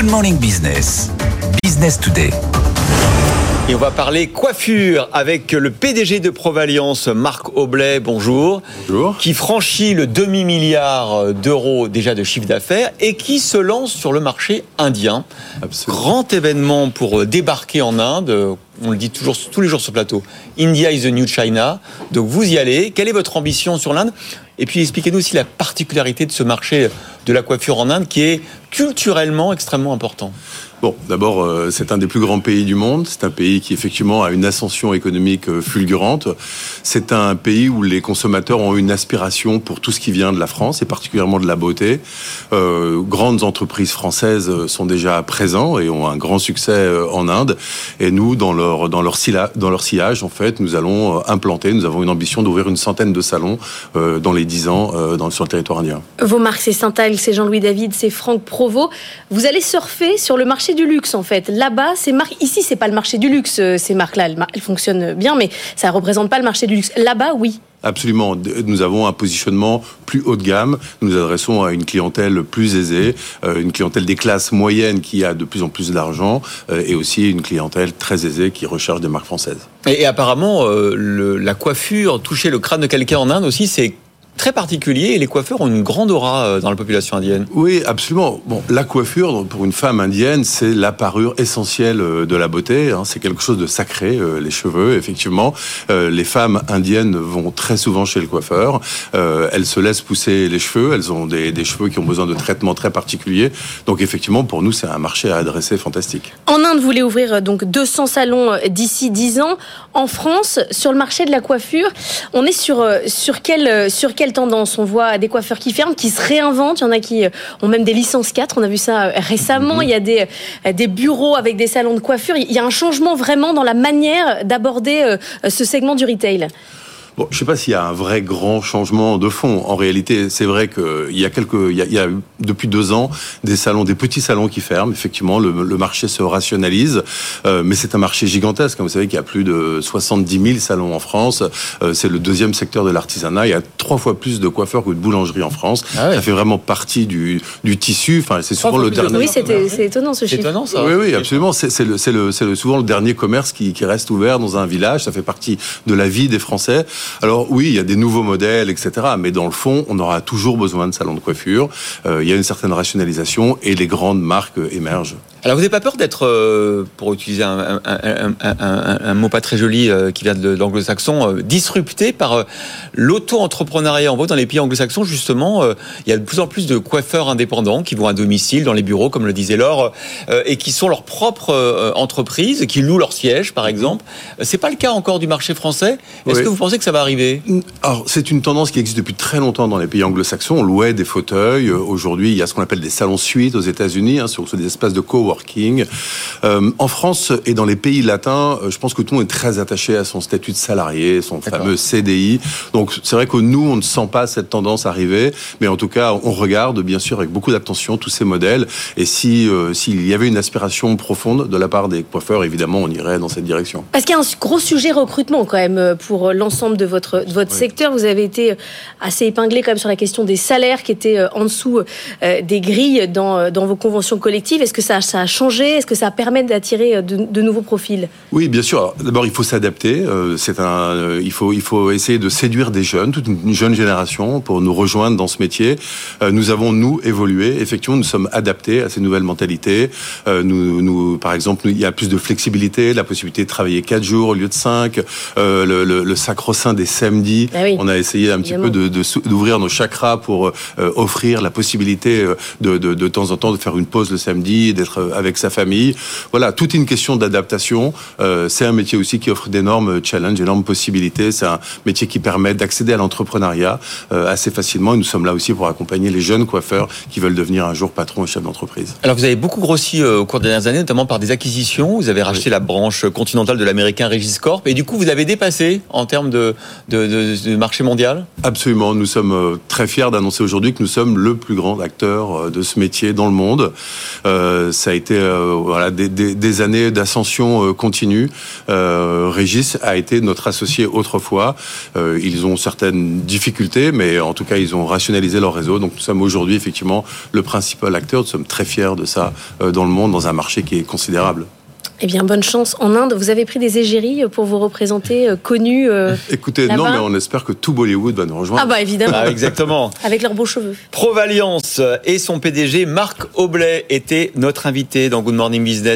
Good Morning Business. Business Today. Et on va parler coiffure avec le PDG de Provalliance, Marc Aublet, bonjour. Bonjour. Qui franchit le demi-milliard d'euros déjà de chiffre d'affaires et qui se lance sur le marché indien. Absolument. Grand événement pour débarquer en Inde. On le dit toujours tous les jours sur le plateau. India is the new China. Donc vous y allez. Quelle est votre ambition sur l'Inde? Et puis expliquez-nous aussi la particularité de ce marché de la coiffure en Inde qui est culturellement extrêmement important. Bon, d'abord, euh, c'est un des plus grands pays du monde. C'est un pays qui effectivement a une ascension économique euh, fulgurante. C'est un pays où les consommateurs ont une aspiration pour tout ce qui vient de la France et particulièrement de la beauté. Euh, grandes entreprises françaises sont déjà présents et ont un grand succès en Inde. Et nous, dans dans leur sillage, en fait, nous allons euh, implanter. Nous avons une ambition d'ouvrir une centaine de salons euh, dans les dix ans euh, dans, sur le territoire indien. Vos marques, c'est Saint-Algue, c'est Jean-Louis David, c'est Franck Provost. Vous allez surfer sur le marché du luxe, en fait. Là-bas, ces marques, ici, c'est pas le marché du luxe, ces marques-là. Elles, elles fonctionnent bien, mais ça représente pas le marché du luxe. Là-bas, oui. Absolument. Nous avons un positionnement plus haut de gamme. Nous nous adressons à une clientèle plus aisée, euh, une clientèle des classes moyennes qui a de plus en plus d'argent, euh, et aussi une clientèle très aisée qui recherche des marques françaises. Et, apparemment, euh, la coiffure, toucher le crâne de quelqu'un en Inde aussi, c'est très particulier et les coiffeurs ont une grande aura euh, dans la population indienne. Oui, absolument. Bon, la coiffure pour une femme indienne, c'est la parure essentielle euh, de la beauté. hein. C'est quelque chose de sacré, euh, les cheveux. Effectivement, Euh, les femmes indiennes vont très souvent chez le coiffeur. Euh, elles se laissent pousser les cheveux. Elles ont des, des cheveux qui ont besoin de traitements très particuliers. Donc, effectivement, pour nous, c'est un marché à adresser fantastique. En Inde, vous voulez ouvrir donc 200 salons d'ici 10 ans. En France, sur le marché de la coiffure, on est sur, sur, euh, sur quelle tendance On voit des coiffeurs qui ferment, qui se réinventent. Il y en a qui euh, ont même des licences 4. On a vu ça euh, récemment. Il y a des, euh, des bureaux avec des salons de coiffure. Il y a un changement vraiment dans la manière d'aborder ce segment du retail. Bon, je sais pas s'il y a un vrai grand changement de fond. En réalité, c'est vrai qu'il y a quelques, il y a, il y a depuis deux ans des salons, des petits salons qui ferment. Effectivement, le, le marché se rationalise, euh, mais c'est un marché gigantesque. Vous savez qu'il y a plus de 70 000 salons en France. Euh, c'est le deuxième secteur de l'artisanat. Il y a trois fois plus de coiffeurs que de boulangeries en France. Ah ouais. Ça fait vraiment partie du, du tissu. Enfin, c'est souvent le dernier. Oui, c'est étonnant ce C'est chiffre. étonnant ça. Oui, oui, absolument. C'est c'est le, c'est le, c'est le- souvent le dernier commerce qui, qui reste ouvert dans un village. Ça fait partie de la vie des Français. Alors oui, il y a des nouveaux modèles, etc. Mais dans le fond, on aura toujours besoin de salons de coiffure. Euh, il y a une certaine rationalisation et les grandes marques euh, émergent. Alors vous n'avez pas peur d'être, euh, pour utiliser un, un- un- un- un- un mot pas très joli euh, qui vient de l'anglo-saxon, euh, disrupté par l'auto-entrepreneuriat. En voit dans les pays anglo-saxons, justement, il y a de plus en plus de coiffeurs indépendants qui vont à domicile dans les bureaux, comme le disait Laure, et qui sont leur propre entreprise, qui louent leur siège, par exemple. C'est pas le cas encore du marché français? Est-ce Oui. que vous pensez que ça va arriver? Alors, c'est une tendance qui existe depuis très longtemps dans les pays anglo-saxons. On louait des fauteuils. Aujourd'hui, il y a ce qu'on appelle des salons suites aux États-Unis, hein, sur des espaces de coworking. Euh, en France et dans les pays latins, euh, je pense que tout le monde est très attaché à son statut de salarié, son fameux CDI. Donc, c'est vrai que nous, on ne sent pas cette tendance arriver, mais en tout cas, on regarde bien sûr avec beaucoup d'attention tous ces modèles. Et si euh, s'il y avait une aspiration profonde de la part des coiffeurs, évidemment, on irait dans cette direction. Parce qu'il y a un gros sujet recrutement quand même pour l'ensemble de votre, de votre Oui. secteur. Vous avez été assez épinglé quand même sur la question des salaires qui étaient en dessous des grilles dans, dans vos conventions collectives. Est-ce que ça, ça a changé? Est-ce que ça permet d'attirer euh, de, de nouveaux profils? Oui, bien sûr. D'abord, il faut s'adapter. Euh, C'est un, euh, il faut, il faut essayer de séduire des jeunes, toute une jeune génération, pour nous rejoindre dans ce métier. Euh, Nous avons nous évolué. Effectivement, nous sommes adaptés à ces nouvelles mentalités. Nous, nous, par exemple, nous- il y a plus de flexibilité, la possibilité de travailler quatre jours au lieu de cinq, euh, le, le, le sacro-saint des samedis. Ah oui. On a essayé un petit peu de d'ouvrir nos chakras pour offrir la possibilité de, de, de temps en temps de faire une pause le samedi, d'être avec sa famille. Voilà, toute une question d'adaptation. Euh, c'est un métier aussi qui offre d'énormes challenges, d'énormes possibilités. C'est un métier qui permet d'accéder à l'entrepreneuriat euh, assez facilement. Et nous sommes là aussi pour accompagner les jeunes coiffeurs qui veulent devenir un jour patron et chef d'entreprise. Alors vous avez beaucoup grossi euh, au cours des dernières années, notamment par des acquisitions. Vous avez racheté la branche continentale de l'américain Regis Corp, et du coup vous avez dépassé en termes de, de, de- de marché mondial? Absolument, nous sommes euh, très fiers d'annoncer aujourd'hui que nous sommes le plus grand acteur euh, de ce métier dans le monde. Euh, ça a euh, des, des, années d'ascension euh, continue. Euh, Régis a été notre associé autrefois. Ils ont certaines difficultés, mais en tout cas, ils ont rationalisé leur réseau. Donc, nous sommes aujourd'hui effectivement le principal acteur. Nous sommes très fiers de ça dans le monde, dans un marché qui est considérable. Eh bien, bonne chance en Inde. Vous avez pris des égéries pour vous représenter, euh, connus euh, Écoutez, non, mais on espère que tout Bollywood va nous rejoindre. Ah bah évidemment, Ah, exactement. avec leurs beaux cheveux. Provalliance et son PDG Marc Aublet étaient notre invité dans Good Morning Business.